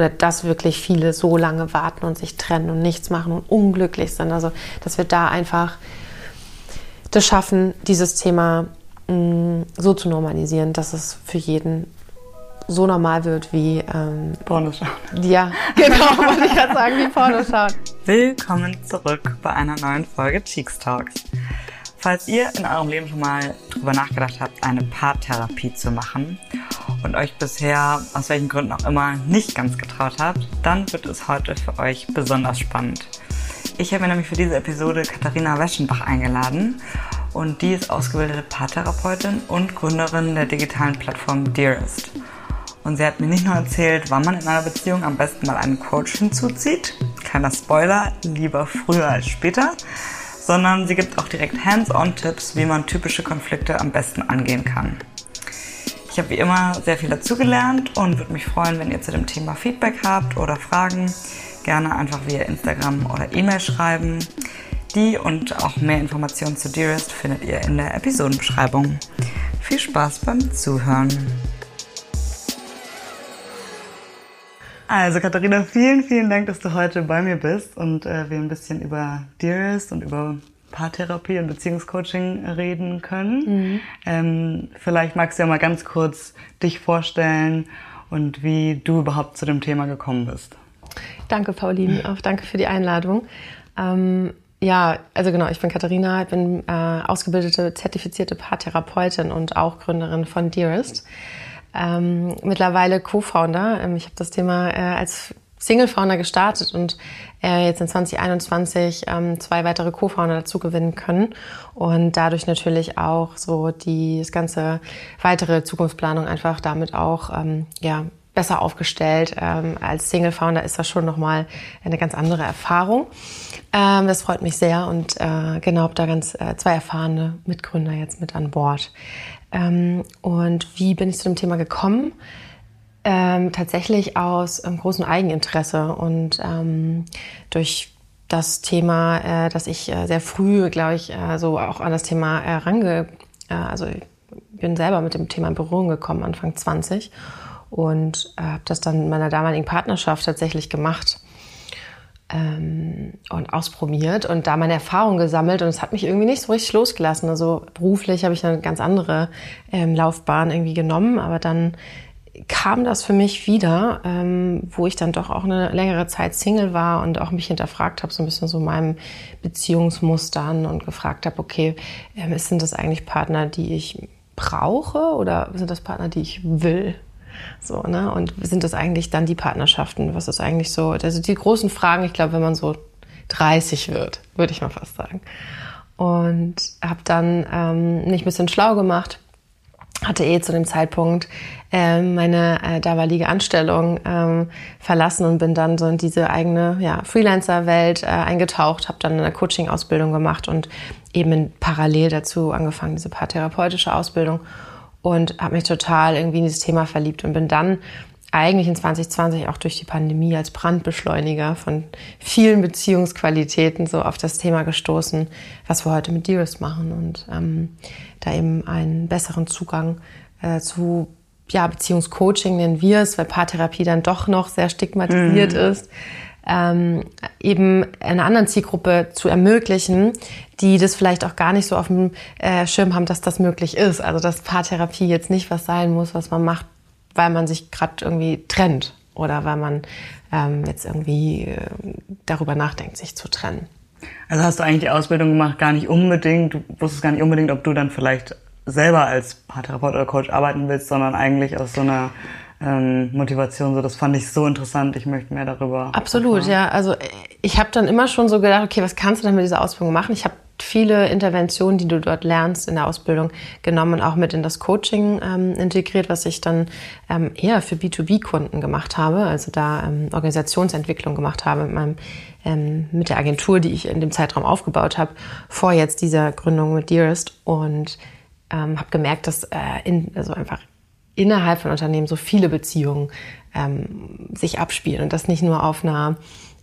oder dass wirklich viele so lange warten und sich trennen und nichts machen und unglücklich sind. Also, dass wir da einfach das schaffen, dieses Thema mh, mm, so zu normalisieren, dass es für jeden so normal wird wie ähm, Pornoschauen. Ja, genau, wollte ich gerade sagen, wie Pornoschauen. Willkommen zurück bei einer neuen Folge Cheeks Talks. Falls ihr in eurem Leben schon mal drüber nachgedacht habt, eine Paartherapie zu machen und euch bisher aus welchen Gründen auch immer nicht ganz getraut habt, dann wird es heute für euch besonders spannend. Ich habe mir nämlich für diese Episode Katharina Weschenbach eingeladen und die ist ausgebildete Paartherapeutin und Gründerin der digitalen Plattform Dearest. Und sie hat mir nicht nur erzählt, wann man in einer Beziehung am besten mal einen Coach hinzuzieht, kleiner Spoiler, lieber früher als später, sondern sie gibt auch direkt Hands-on-Tipps, wie man typische Konflikte am besten angehen kann. Ich habe wie immer sehr viel dazugelernt und würde mich freuen, wenn ihr zu dem Thema Feedback habt oder Fragen. Gerne einfach via Instagram oder E-Mail schreiben. Die und auch mehr Informationen zu Dearest findet ihr in der Episodenbeschreibung. Viel Spaß beim Zuhören. Also Katharina, vielen, vielen Dank, dass du heute bei mir bist und äh, wir ein bisschen über Dearest und über Paartherapie und Beziehungscoaching reden können. Mhm. Ähm, vielleicht magst du ja mal ganz kurz dich vorstellen und wie du überhaupt zu dem Thema gekommen bist. Danke, Pauline. Auch danke für die Einladung. Ähm, ja, also genau, ich bin Katharina, bin äh, ausgebildete, zertifizierte Paartherapeutin und auch Gründerin von Dearest ähm, mittlerweile Co-Founder. Ähm, ich habe das Thema äh, als Single-Founder gestartet und äh, jetzt in 2021 ähm, zwei weitere Co-Founder dazu gewinnen können und dadurch natürlich auch so die das ganze weitere Zukunftsplanung einfach damit auch ähm, ja besser aufgestellt. Ähm, als Single-Founder ist das schon nochmal eine ganz andere Erfahrung. Ähm, das freut mich sehr und äh, genau, habe da ganz äh, zwei erfahrene Mitgründer jetzt mit an Bord. Ähm, und wie bin ich zu dem Thema gekommen? Ähm, tatsächlich aus ähm, großem Eigeninteresse und ähm, durch das Thema, äh, dass ich äh, sehr früh, glaube ich, äh, so auch an das Thema äh, range, äh, also ich bin selber mit dem Thema in Berührung gekommen, Anfang 20 und äh, habe das dann in meiner damaligen Partnerschaft tatsächlich gemacht ähm, und ausprobiert und da meine Erfahrung gesammelt und es hat mich irgendwie nicht so richtig losgelassen. Also beruflich habe ich eine ganz andere ähm, Laufbahn irgendwie genommen, aber dann kam das für mich wieder, ähm, wo ich dann doch auch eine längere Zeit Single war und auch mich hinterfragt habe, so ein bisschen so meinem Beziehungsmustern und gefragt habe, okay, ähm, sind das eigentlich Partner, die ich brauche oder sind das Partner, die ich will? So, ne? Und sind das eigentlich dann die Partnerschaften? Was ist eigentlich so? Also die großen Fragen, ich glaube, wenn man so 30 wird, würde ich mal fast sagen. Und habe dann ähm, mich ein bisschen schlau gemacht, hatte eh zu dem Zeitpunkt ähm, meine äh, damalige Anstellung ähm, verlassen und bin dann so in diese eigene ja, Freelancer-Welt äh, eingetaucht, habe dann eine Coaching-Ausbildung gemacht und eben parallel dazu angefangen, diese paartherapeutische Ausbildung und habe mich total irgendwie in dieses Thema verliebt und bin dann eigentlich in 2020 auch durch die Pandemie als Brandbeschleuniger von vielen Beziehungsqualitäten so auf das Thema gestoßen, was wir heute mit Dearest machen und ähm, da eben einen besseren Zugang äh, zu ja, Beziehungscoaching nennen wir es, weil Paartherapie dann doch noch sehr stigmatisiert mhm. ist ähm, eben einer anderen Zielgruppe zu ermöglichen, die das vielleicht auch gar nicht so auf dem äh, Schirm haben, dass das möglich ist. Also dass Paartherapie jetzt nicht was sein muss, was man macht, weil man sich gerade irgendwie trennt oder weil man ähm, jetzt irgendwie äh, darüber nachdenkt, sich zu trennen. Also hast du eigentlich die Ausbildung gemacht, gar nicht unbedingt, du wusstest gar nicht unbedingt, ob du dann vielleicht selber als Paartherapeut oder Coach arbeiten willst, sondern eigentlich aus so einer ähm, Motivation. So, das fand ich so interessant. Ich möchte mehr darüber. Absolut, erfahren. ja. Also ich habe dann immer schon so gedacht, okay, was kannst du denn mit dieser Ausbildung machen? Ich habe viele Interventionen, die du dort lernst in der Ausbildung, genommen und auch mit in das Coaching ähm, integriert, was ich dann ähm, eher für B2B-Kunden gemacht habe, also da ähm, Organisationsentwicklung gemacht habe mit, meinem, ähm, mit der Agentur, die ich in dem Zeitraum aufgebaut habe, vor jetzt dieser Gründung mit Dearest und ähm, habe gemerkt, dass äh, in, also einfach innerhalb von Unternehmen so viele Beziehungen ähm, sich abspielen und das nicht nur auf einer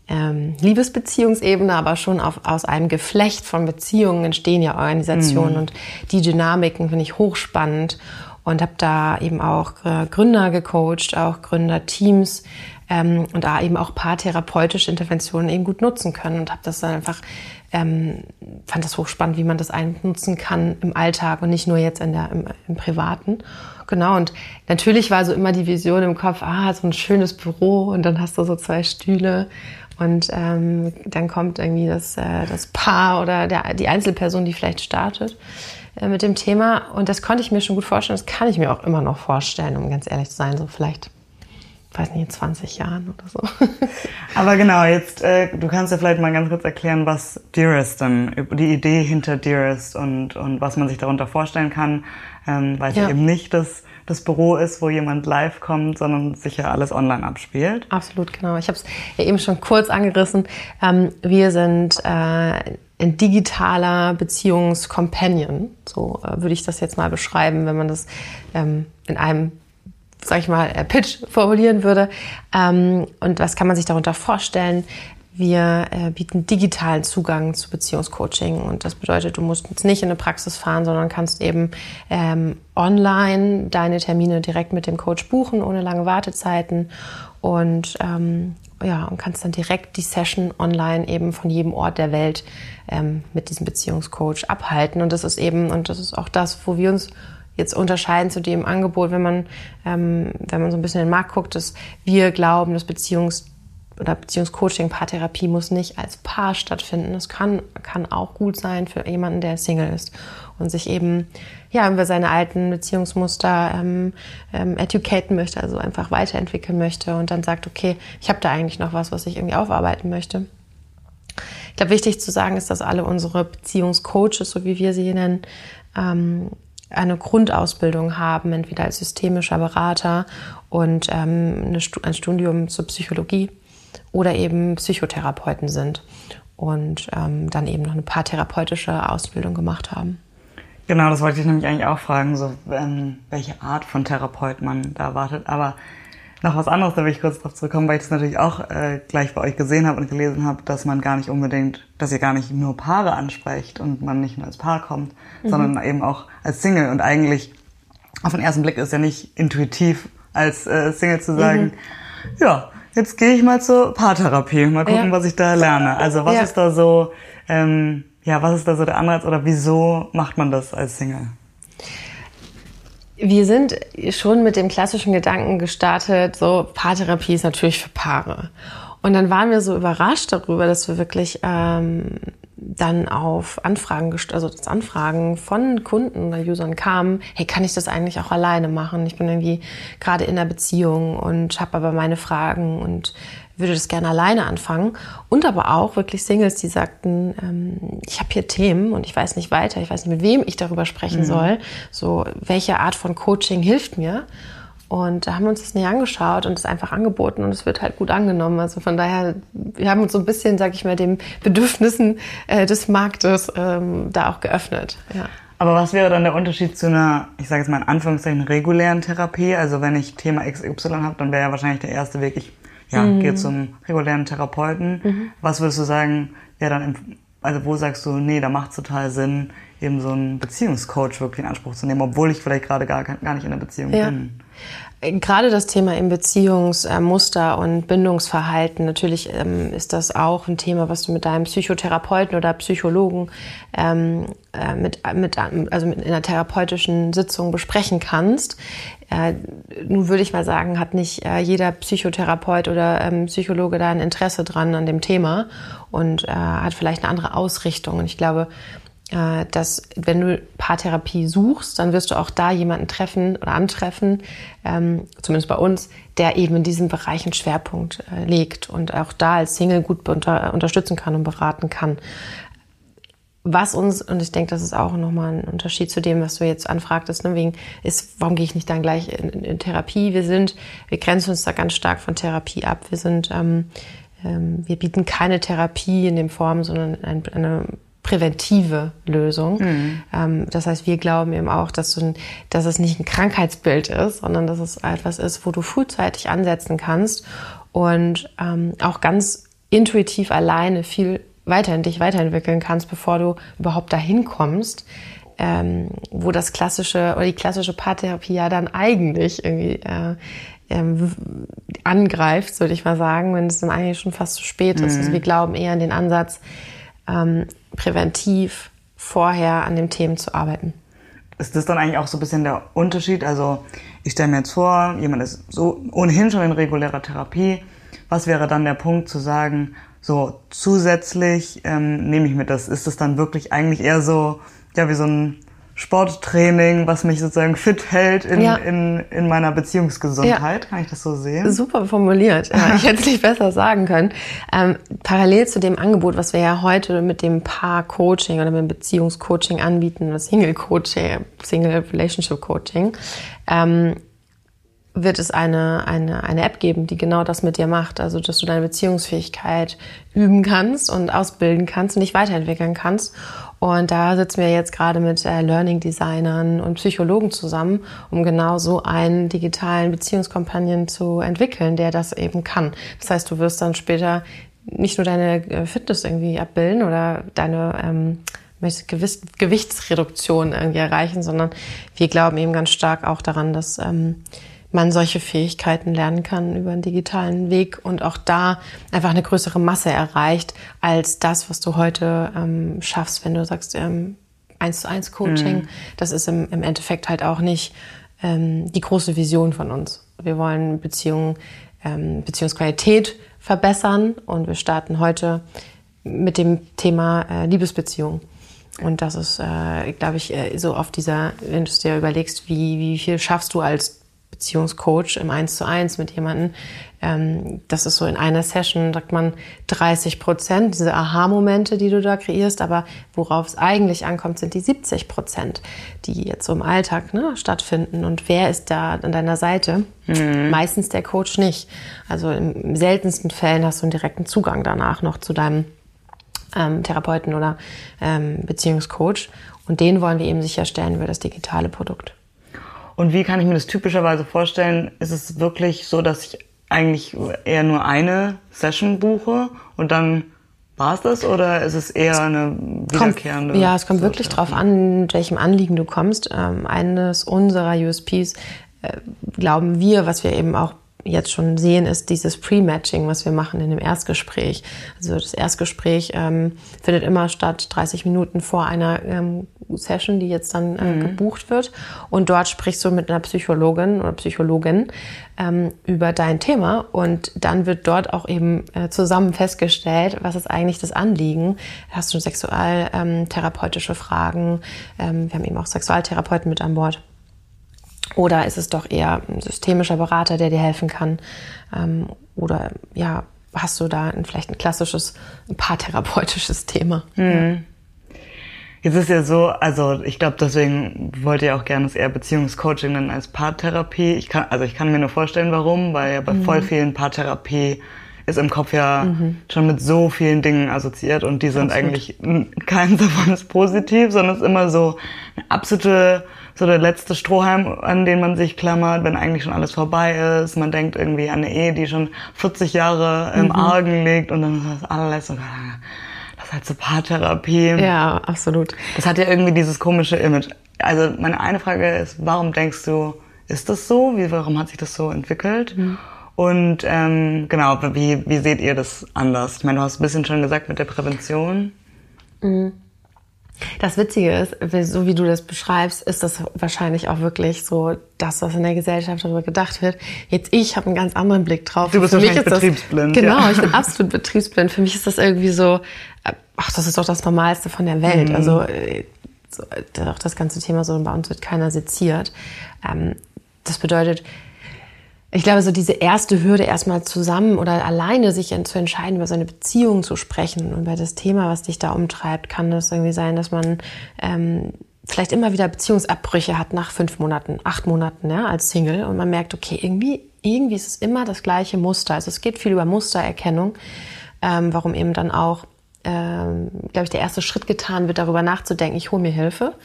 ähm, Liebesbeziehungsebene, aber schon auf, aus einem Geflecht von Beziehungen entstehen ja Organisationen mhm. und die Dynamiken finde ich hochspannend und habe da eben auch äh, Gründer gecoacht, auch Gründerteams ähm, und da eben auch paartherapeutische Interventionen eben gut nutzen können und habe das dann einfach ähm, fand das hochspannend, wie man das einnutzen kann im Alltag und nicht nur jetzt in der, im, im Privaten. Genau, und natürlich war so immer die Vision im Kopf, ah, so ein schönes Büro und dann hast du so zwei Stühle und ähm, dann kommt irgendwie das, äh, das Paar oder der, die Einzelperson, die vielleicht startet äh, mit dem Thema. Und das konnte ich mir schon gut vorstellen. Das kann ich mir auch immer noch vorstellen, um ganz ehrlich zu sein. So vielleicht weiß nicht, in 20 Jahren oder so. Aber genau, jetzt, äh, du kannst ja vielleicht mal ganz kurz erklären, was Dearest dann, die Idee hinter Dearest und, und was man sich darunter vorstellen kann, ähm, weil es ja. eben nicht das, das Büro ist, wo jemand live kommt, sondern sich ja alles online abspielt. Absolut, genau. Ich habe es ja eben schon kurz angerissen. Ähm, wir sind äh, ein digitaler Beziehungscompanion, so äh, würde ich das jetzt mal beschreiben, wenn man das ähm, in einem sag ich mal, äh, Pitch formulieren würde. Ähm, und was kann man sich darunter vorstellen? Wir äh, bieten digitalen Zugang zu Beziehungscoaching und das bedeutet, du musst jetzt nicht in eine Praxis fahren, sondern kannst eben ähm, online deine Termine direkt mit dem Coach buchen, ohne lange Wartezeiten und ähm, ja, und kannst dann direkt die Session online eben von jedem Ort der Welt ähm, mit diesem Beziehungscoach abhalten. Und das ist eben, und das ist auch das, wo wir uns jetzt unterscheiden zu dem Angebot, wenn man, ähm, wenn man so ein bisschen in den Markt guckt, dass wir glauben, dass Beziehungs- oder Beziehungscoaching, Paartherapie muss nicht als Paar stattfinden. Es kann, kann auch gut sein für jemanden, der Single ist und sich eben ja, über seine alten Beziehungsmuster ähm, ähm, educaten möchte, also einfach weiterentwickeln möchte und dann sagt, okay, ich habe da eigentlich noch was, was ich irgendwie aufarbeiten möchte. Ich glaube, wichtig zu sagen ist, dass alle unsere Beziehungscoaches, so wie wir sie nennen, ähm, eine Grundausbildung haben, entweder als systemischer Berater und ähm, ein Studium zur Psychologie oder eben Psychotherapeuten sind und ähm, dann eben noch eine paartherapeutische Ausbildung gemacht haben. Genau, das wollte ich nämlich eigentlich auch fragen, so ähm, welche Art von Therapeut man da erwartet. Aber noch was anderes, da will ich kurz drauf zurückkommen, weil ich das natürlich auch äh, gleich bei euch gesehen habe und gelesen habe, dass man gar nicht unbedingt, dass ihr gar nicht nur Paare ansprecht und man nicht nur als Paar kommt, mhm. sondern eben auch als Single. Und eigentlich auf den ersten Blick ist ja nicht intuitiv als äh, Single zu sagen, mhm. ja, jetzt gehe ich mal zur Paartherapie, mal gucken, ja. was ich da lerne. Also was ja. ist da so, ähm, ja, was ist da so der Anreiz oder wieso macht man das als Single? Wir sind schon mit dem klassischen Gedanken gestartet, so Paartherapie ist natürlich für Paare. Und dann waren wir so überrascht darüber, dass wir wirklich ähm, dann auf Anfragen, also das Anfragen von Kunden oder Usern kamen, hey, kann ich das eigentlich auch alleine machen? Ich bin irgendwie gerade in einer Beziehung und habe aber meine Fragen und würde das gerne alleine anfangen. Und aber auch wirklich Singles, die sagten, ähm, ich habe hier Themen und ich weiß nicht weiter, ich weiß nicht, mit wem ich darüber sprechen mhm. soll. So, welche Art von Coaching hilft mir? Und da haben wir uns das näher angeschaut und es einfach angeboten und es wird halt gut angenommen. Also von daher, wir haben uns so ein bisschen, sag ich mal, den Bedürfnissen äh, des Marktes ähm, da auch geöffnet. Ja. Aber was wäre dann der Unterschied zu einer, ich sage jetzt mal in Anführungszeichen, regulären Therapie? Also wenn ich Thema XY habe, dann wäre ja wahrscheinlich der erste Weg, ich ja, mhm. gehe zum regulären Therapeuten. Mhm. Was würdest du sagen, wäre dann, also wo sagst du, nee, da macht es total Sinn, eben so einen Beziehungscoach wirklich in Anspruch zu nehmen, obwohl ich vielleicht gerade gar, gar nicht in der Beziehung ja. bin? Gerade das Thema im Beziehungsmuster und Bindungsverhalten, natürlich ähm, ist das auch ein Thema, was du mit deinem Psychotherapeuten oder Psychologen ähm, äh, mit, mit, also mit in einer therapeutischen Sitzung besprechen kannst. Äh, nun würde ich mal sagen, hat nicht äh, jeder Psychotherapeut oder ähm, Psychologe da ein Interesse dran an dem Thema und äh, hat vielleicht eine andere Ausrichtung. Und ich glaube, äh, dass wenn du Paartherapie suchst, dann wirst du auch da jemanden treffen oder antreffen, ähm, zumindest bei uns, der eben in diesem Bereich einen Schwerpunkt äh, legt und auch da als Single gut unter, unterstützen kann und beraten kann. Was uns, und ich denke, das ist auch nochmal ein Unterschied zu dem, was du jetzt anfragtest, ne, wegen, ist, warum gehe ich nicht dann gleich in, in, in, Therapie? Wir sind, wir grenzen uns da ganz stark von Therapie ab. Wir sind, ähm, ähm, wir bieten keine Therapie in dem Form, sondern ein, eine präventive Lösung. Mhm. Ähm, das heißt, wir glauben eben auch, dass, du, dass es nicht ein Krankheitsbild ist, sondern dass es etwas ist, wo du frühzeitig ansetzen kannst und ähm, auch ganz intuitiv alleine viel weiter in dich weiterentwickeln kannst, bevor du überhaupt dahin kommst, ähm, wo das klassische oder die klassische Paartherapie ja dann eigentlich irgendwie äh, ähm, angreift, würde ich mal sagen, wenn es dann eigentlich schon fast zu spät ist. Also wir glauben eher an den Ansatz, ähm, präventiv vorher an den Themen zu arbeiten. Ist das dann eigentlich auch so ein bisschen der Unterschied? Also ich stelle mir jetzt vor, jemand ist so ohnehin schon in regulärer Therapie. Was wäre dann der Punkt zu sagen, so zusätzlich ähm, nehme ich mir das? Ist das dann wirklich eigentlich eher so, ja, wie so ein Sporttraining, was mich sozusagen fit hält in, Ja. in, in meiner Beziehungsgesundheit? Kann ich das so sehen? Super formuliert. Ja, ich hätte es nicht besser sagen können. Ähm, parallel zu dem Angebot, was wir ja heute mit dem Paar-Coaching oder mit dem Beziehungscoaching anbieten, das Single-Coaching, Single-Relationship-Coaching, ähm, wird es eine, eine, eine App geben, die genau das mit dir macht. Also, dass du deine Beziehungsfähigkeit üben kannst und ausbilden kannst und dich weiterentwickeln kannst. Und da sitzen wir jetzt gerade mit äh, Learning-Designern und Psychologen zusammen, um genau so einen digitalen Beziehungskompagnen zu entwickeln, der das eben kann. Das heißt, du wirst dann später nicht nur deine äh, Fitness irgendwie abbilden oder deine ähm, Gewiss, Gewichtsreduktion irgendwie erreichen, sondern wir glauben eben ganz stark auch daran, dass ähm, man solche Fähigkeiten lernen kann über einen digitalen Weg und auch da einfach eine größere Masse erreicht als das, was du heute ähm, schaffst, wenn du sagst, ähm, eins zu eins Coaching. Das ist im, im Endeffekt halt auch nicht ähm, die große Vision von uns. Wir wollen Beziehungen, ähm, Beziehungsqualität verbessern und wir starten heute mit dem Thema äh, Liebesbeziehung. Und das ist, äh, glaube ich, äh, so auf dieser, wenn du es dir überlegst, wie, wie viel schaffst du als Beziehungscoach im Eins zu eins mit jemandem. Ähm, das ist so in einer Session, sagt man 30 Prozent, diese Aha-Momente, die du da kreierst. Aber worauf es eigentlich ankommt, sind die 70 Prozent, die jetzt so im Alltag ne, stattfinden. Und wer ist da an deiner Seite? Meistens der Coach nicht. Also im seltensten Fällen hast du einen direkten Zugang danach noch zu deinem ähm, Therapeuten oder ähm, Beziehungscoach. Und den wollen wir eben sicherstellen über das digitale Produkt. Und wie kann ich mir das typischerweise vorstellen? Ist es wirklich so, dass ich eigentlich eher nur eine Session buche und dann war es das oder ist es eher eine wiederkehrende? Kommt, ja, es kommt wirklich drauf an, mit welchem Anliegen du kommst. Ähm, eines unserer USPs, äh, glauben wir, was wir eben auch jetzt schon sehen, ist dieses Pre-Matching, was wir machen in dem Erstgespräch. Also das Erstgespräch ähm, findet immer statt, 30 Minuten vor einer ähm, Session, die jetzt dann äh, gebucht wird. Und dort sprichst du mit einer Psychologin oder Psychologin ähm, über dein Thema und dann wird dort auch eben äh, zusammen festgestellt, was ist eigentlich das Anliegen. Hast du sexualtherapeutische Fragen? Ähm, wir haben eben auch Sexualtherapeuten mit an Bord. Oder ist es doch eher ein systemischer Berater, der dir helfen kann? Ähm, oder ja, hast du da ein, vielleicht ein klassisches, ein paartherapeutisches Thema? Jetzt ist ja so, also ich glaube, deswegen wollte ich auch gerne das eher Beziehungscoaching nennen als Paartherapie. Ich kann, also ich kann mir nur vorstellen, warum, weil ja bei voll vielen Paartherapie ist im Kopf ja schon mit so vielen Dingen assoziiert und die sind Absolut. eigentlich, n- keins davon ist positiv, sondern es ist immer so eine absolute, so der letzte Strohhalm, an den man sich klammert, wenn eigentlich schon alles vorbei ist. Man denkt irgendwie an eine Ehe, die schon 40 Jahre im Argen liegt und dann ist das oh Gott, das ist halt so Paartherapie. Ja, absolut. Das hat ja irgendwie dieses komische Image. Also meine eine Frage ist, warum denkst du, ist das so? Wie, warum hat sich das so entwickelt? Und ähm, genau, wie, wie seht ihr das anders? Ich meine, du hast ein bisschen schon gesagt mit der Prävention. Das Witzige ist, so wie du das beschreibst, ist das wahrscheinlich auch wirklich so das, was in der Gesellschaft darüber gedacht wird. Jetzt ich habe einen ganz anderen Blick drauf. Du bist Für mich ist das- betriebsblind, Genau, ja. ich bin absolut betriebsblind. Für mich ist das irgendwie so, äh, ach, das ist doch das Normalste von der Mhm. Welt. Also äh, so, äh, auch das ganze Thema so, bei uns wird keiner seziert. Ähm, das bedeutet, ich glaube, so diese erste Hürde erstmal zusammen oder alleine sich zu entscheiden, über seine Beziehung zu sprechen und über das Thema, was dich da umtreibt, kann das irgendwie sein, dass man ähm, vielleicht immer wieder Beziehungsabbrüche hat nach fünf Monaten, acht Monaten ja, als Single und man merkt, okay, irgendwie, irgendwie ist es immer das gleiche Muster. Also es geht viel über Mustererkennung, ähm, warum eben dann auch, ähm, glaube ich, der erste Schritt getan wird, darüber nachzudenken, ich hole mir Hilfe.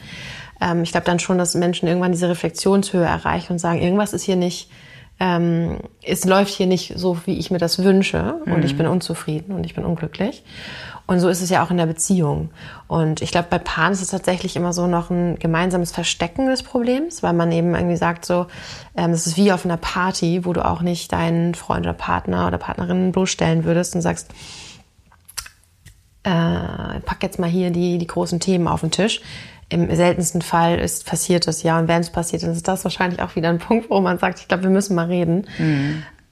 Ähm, ich glaube dann schon, dass Menschen irgendwann diese Reflexionshöhe erreichen und sagen, irgendwas ist hier nicht ähm, es läuft hier nicht so, wie ich mir das wünsche und Mhm. ich bin unzufrieden und ich bin unglücklich. Und so ist es ja auch in der Beziehung. Und ich glaube, bei Paaren ist es tatsächlich immer so noch ein gemeinsames Verstecken des Problems, weil man eben irgendwie sagt so, ähm, es ist wie auf einer Party, wo du auch nicht deinen Freund oder Partner oder Partnerin bloßstellen würdest und sagst, äh, pack jetzt mal hier die, die großen Themen auf den Tisch. Im seltensten Fall ist passiert das ja. Und wenn es passiert, dann ist das wahrscheinlich auch wieder ein Punkt, wo man sagt, ich glaube, wir müssen mal reden.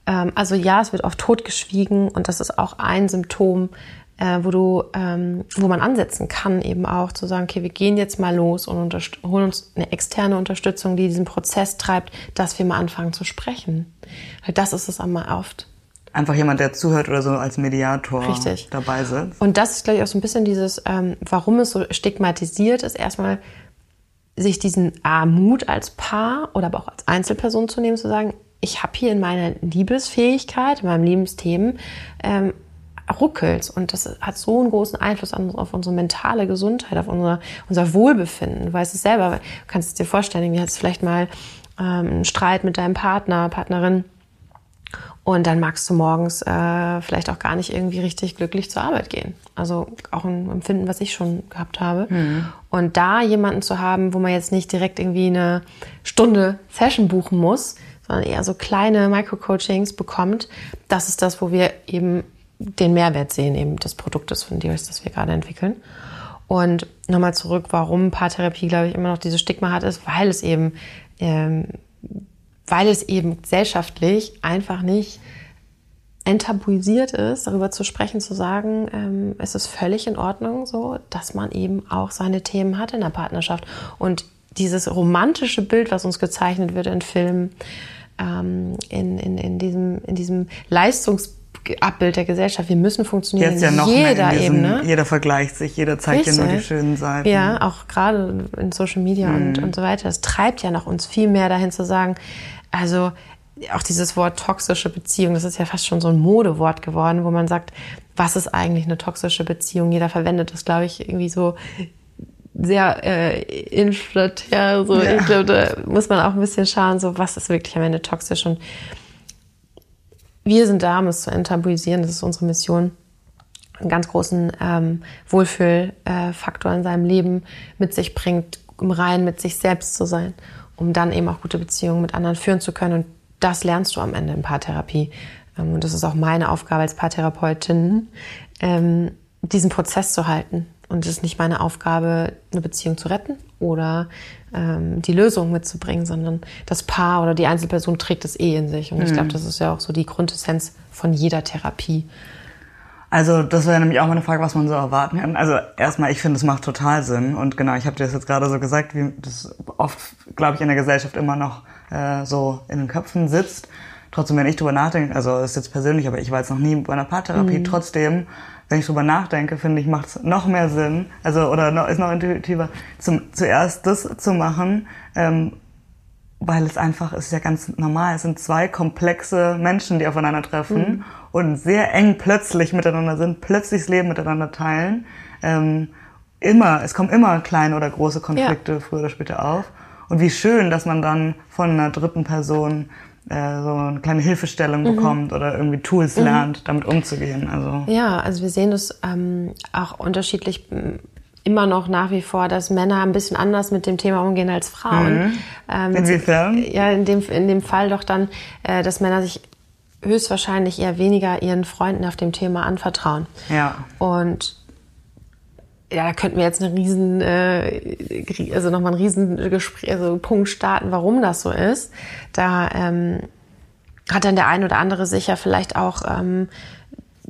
Ähm, also ja, es wird oft totgeschwiegen und das ist auch ein Symptom, äh, wo du, ähm, wo man ansetzen kann, eben auch zu sagen, okay, wir gehen jetzt mal los und holen uns eine externe Unterstützung, die diesen Prozess treibt, dass wir mal anfangen zu sprechen. Weil das ist es einmal oft. Einfach jemand, der zuhört oder so als Mediator Richtig. dabei sitzt. Und das ist, glaube ich, auch so ein bisschen dieses, ähm, warum es so stigmatisiert ist, erstmal sich diesen A, Mut als Paar oder aber auch als Einzelperson zu nehmen, zu sagen, ich habe hier in meiner Liebesfähigkeit, in meinem Lebensthemen, ähm, ruckelt und das hat so einen großen Einfluss auf unsere mentale Gesundheit, auf unser, unser Wohlbefinden. Du weißt es selber, du kannst es dir vorstellen, irgendwie hast du vielleicht mal ähm, einen Streit mit deinem Partner, Partnerin und dann magst du morgens äh, vielleicht auch gar nicht irgendwie richtig glücklich zur Arbeit gehen. Also auch ein Empfinden, was ich schon gehabt habe. Und da jemanden zu haben, wo man jetzt nicht direkt irgendwie eine Stunde Session buchen muss, sondern eher so kleine Micro-Coachings bekommt, das ist das, wo wir eben den Mehrwert sehen, eben des Produktes von Dears, das wir gerade entwickeln. Und nochmal zurück, warum Paartherapie, glaube ich, immer noch dieses Stigma hat, ist, weil es eben ähm, weil es eben gesellschaftlich einfach nicht enttabuisiert ist, darüber zu sprechen, zu sagen, ähm, es ist völlig in Ordnung so, dass man eben auch seine Themen hat in der Partnerschaft. Und dieses romantische Bild, was uns gezeichnet wird in Filmen, ähm, in, in, in diesem, in diesem Leistungsabbild der Gesellschaft, wir müssen funktionieren Jetzt ja noch jeder mehr in diesem, Ebene. jeder vergleicht sich, jeder zeigt dir nur die Richtig. schönen Seiten. Ja, auch gerade in Social Media und, und so weiter. Das treibt ja noch uns viel mehr dahin zu sagen, also auch dieses Wort toxische Beziehung, das ist ja fast schon so ein Modewort geworden, wo man sagt, was ist eigentlich eine toxische Beziehung? Jeder verwendet das, glaube ich, irgendwie so sehr äh, inflatär. So. Ja. Ich glaube, da muss man auch ein bisschen schauen, so was ist wirklich am Ende toxisch. Und wir sind da, um es zu enttabuisieren. Das ist unsere Mission einen ganz großen ähm, Wohlfühlfaktor in seinem Leben mit sich bringt, im Rein mit sich selbst zu sein, um dann eben auch gute Beziehungen mit anderen führen zu können. Und das lernst du am Ende in Paartherapie. Ähm, und das ist auch meine Aufgabe als Paartherapeutin, ähm, diesen Prozess zu halten. Und es ist nicht meine Aufgabe, eine Beziehung zu retten oder ähm, die Lösung mitzubringen, sondern das Paar oder die Einzelperson trägt es eh in sich. Und ich glaube, das ist ja auch so die Grundessenz von jeder Therapie. Also das wäre nämlich auch mal eine Frage, was man so erwarten kann. Also erstmal, ich finde, es macht total Sinn. Und genau, ich habe dir das jetzt gerade so gesagt, wie das oft, glaube ich, in der Gesellschaft immer noch äh, so in den Köpfen sitzt. Trotzdem, wenn ich drüber nachdenke, also das ist jetzt persönlich, aber ich war jetzt noch nie bei einer Paartherapie, trotzdem, wenn ich drüber nachdenke, finde ich, macht es noch mehr Sinn, also oder noch, ist noch intuitiver, zum, zuerst das zu machen, ähm, weil es einfach ist ja ganz normal. Es sind zwei komplexe Menschen, die aufeinandertreffen und sehr eng plötzlich miteinander sind, plötzlich das Leben miteinander teilen. Ähm, immer, es kommen immer kleine oder große Konflikte früher oder später auf. Und wie schön, dass man dann von einer dritten Person äh, so eine kleine Hilfestellung bekommt oder irgendwie Tools lernt, damit umzugehen. Also Ja, also wir sehen das ähm, auch unterschiedlich immer noch nach wie vor, dass Männer ein bisschen anders mit dem Thema umgehen als Frauen. Ähm, Inwiefern? Ja, in dem, in dem Fall doch dann, äh, dass Männer sich höchstwahrscheinlich eher weniger ihren Freunden auf dem Thema anvertrauen. ja. Und ja, da könnten wir jetzt eine riesen, äh, also nochmal einen riesen Gespräch, also Punkt starten, warum das so ist. Da ähm, hat dann der ein oder andere sicher vielleicht auch ähm,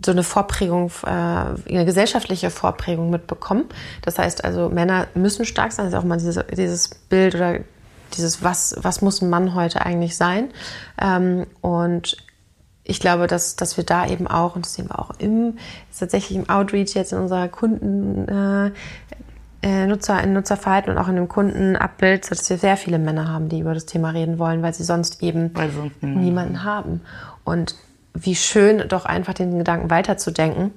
so eine Vorprägung, äh, eine gesellschaftliche Vorprägung mitbekommen. Das heißt also, Männer müssen stark sein. Das ist auch mal dieses, dieses Bild oder dieses, was, was muss ein Mann heute eigentlich sein? Ähm, und ich glaube, dass, dass wir da eben auch, und das sehen wir auch im, tatsächlich im Outreach jetzt in unserer Kunden, äh, äh, Nutzer, in Nutzerverhalten und auch in dem Kundenabbild, dass wir sehr viele Männer haben, die über das Thema reden wollen, weil sie sonst eben Weil sonst niemanden haben. Und wie schön, doch einfach den Gedanken weiterzudenken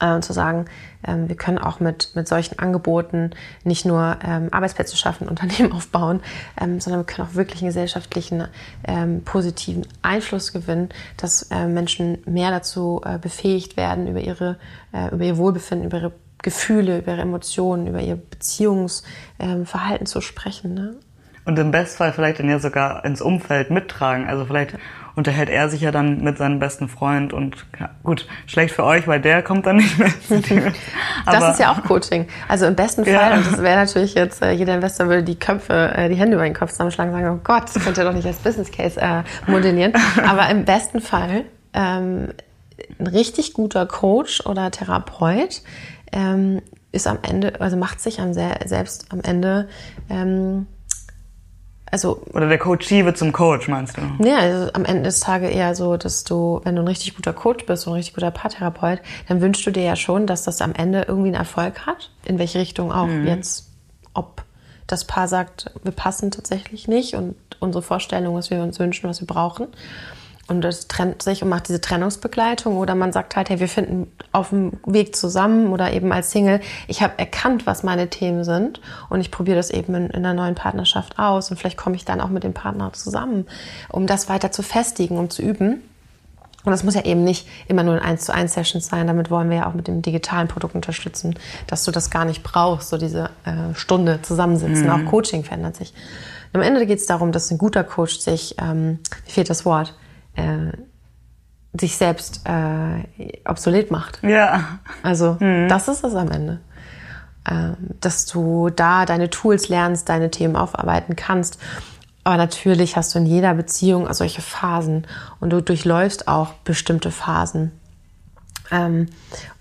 äh, zu sagen, ähm, wir können auch mit, mit solchen Angeboten nicht nur ähm, Arbeitsplätze schaffen, Unternehmen aufbauen, ähm, sondern wir können auch wirklich einen gesellschaftlichen ähm, positiven Einfluss gewinnen, dass äh, Menschen mehr dazu äh, befähigt werden, über, ihre, äh, über ihr Wohlbefinden, über ihre Gefühle, über ihre Emotionen, über ihr Beziehungsverhalten zu sprechen. Ne? Und im Bestfall vielleicht dann ja sogar ins Umfeld mittragen. Also vielleicht unterhält er sich ja dann mit seinem besten Freund und gut, schlecht für euch, weil der kommt dann nicht mehr. das ist ja auch Coaching. Also im besten Fall, ja. und das wäre natürlich jetzt, äh, jeder Investor würde die Köpfe, äh, die Hände über den Kopf zusammenschlagen und sagen, oh Gott, das könnt ihr doch nicht als Business Case äh, modellieren. Aber im besten Fall ähm, ein richtig guter Coach oder Therapeut ähm, ist am Ende, also macht sich am selbst am Ende ähm, also oder der Coachie wird zum Coach, meinst du? Ja, also am Ende des Tages eher so, dass du, wenn du ein richtig guter Coach bist und ein richtig guter Paartherapeut, dann wünschst du dir ja schon, dass das am Ende irgendwie einen Erfolg hat, in welche Richtung auch mhm. jetzt, ob das Paar sagt, wir passen tatsächlich nicht und unsere Vorstellung, was wir uns wünschen, was wir brauchen und das trennt sich und macht diese Trennungsbegleitung oder man sagt halt, hey, wir finden auf dem Weg zusammen oder eben als Single, ich habe erkannt, was meine Themen sind und ich probiere das eben in, in, einer neuen Partnerschaft aus und vielleicht komme ich dann auch mit dem Partner zusammen, um das weiter zu festigen, um zu üben. Und das muss ja eben nicht immer nur in 1 zu 1 Sessions sein. Damit wollen wir ja auch mit dem digitalen Produkt unterstützen, dass du das gar nicht brauchst, so diese äh, Stunde zusammensitzen. Mhm. Auch Coaching verändert sich. Und am Ende geht es darum, dass ein guter Coach sich, ähm, wie fehlt das Wort, äh, sich selbst äh, obsolet macht. Ja. Also mhm. das ist es am Ende. Ähm, dass du da deine Tools lernst, deine Themen aufarbeiten kannst. Aber natürlich hast du in jeder Beziehung solche Phasen und du durchläufst auch bestimmte Phasen. Ähm,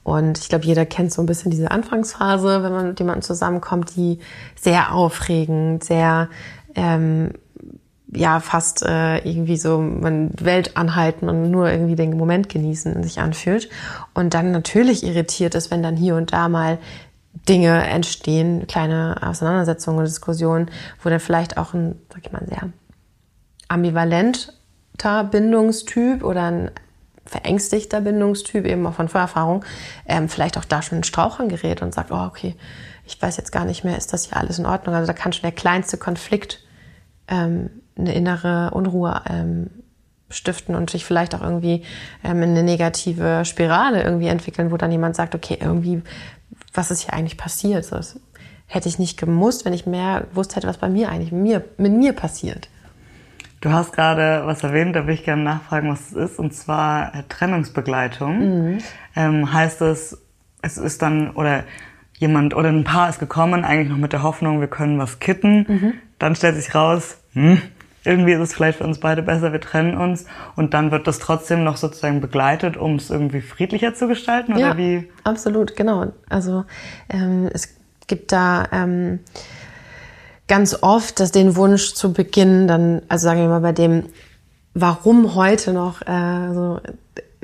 und ich glaube, jeder kennt so ein bisschen diese Anfangsphase, wenn man mit jemandem zusammenkommt, die sehr aufregend, sehr ähm, ja fast äh, irgendwie so man Welt anhalten und nur irgendwie den Moment genießen sich anfühlt und dann natürlich irritiert ist, wenn dann hier und da mal Dinge entstehen, kleine Auseinandersetzungen oder Diskussionen, wo dann vielleicht auch ein, sag ich mal, sehr ambivalenter Bindungstyp oder ein verängstigter Bindungstyp, eben auch von Vorerfahrung, ähm, vielleicht auch da schon in Strauchern gerät und sagt, oh, okay, ich weiß jetzt gar nicht mehr, ist das hier alles in Ordnung? Also da kann schon der kleinste Konflikt ähm, eine innere Unruhe ähm, stiften und sich vielleicht auch irgendwie ähm, in eine negative Spirale irgendwie entwickeln, wo dann jemand sagt, okay, irgendwie, was ist hier eigentlich passiert? So, das hätte ich nicht gemusst, wenn ich mehr gewusst hätte, was bei mir eigentlich mit mir, mit mir passiert. Du hast gerade was erwähnt, da will ich gerne nachfragen, was es ist, und zwar äh, Trennungsbegleitung. Mhm. Ähm, heißt es, es ist dann, oder jemand oder ein Paar ist gekommen, eigentlich noch mit der Hoffnung, wir können was kitten. Mhm. Dann stellt sich raus, hm, irgendwie ist es vielleicht für uns beide besser, wir trennen uns und dann wird das trotzdem noch sozusagen begleitet, um es irgendwie friedlicher zu gestalten oder ja, wie? Absolut, genau. Also ähm, es gibt da ähm, ganz oft dass den Wunsch zu Beginn, dann, also sagen wir mal bei dem, warum heute noch äh, so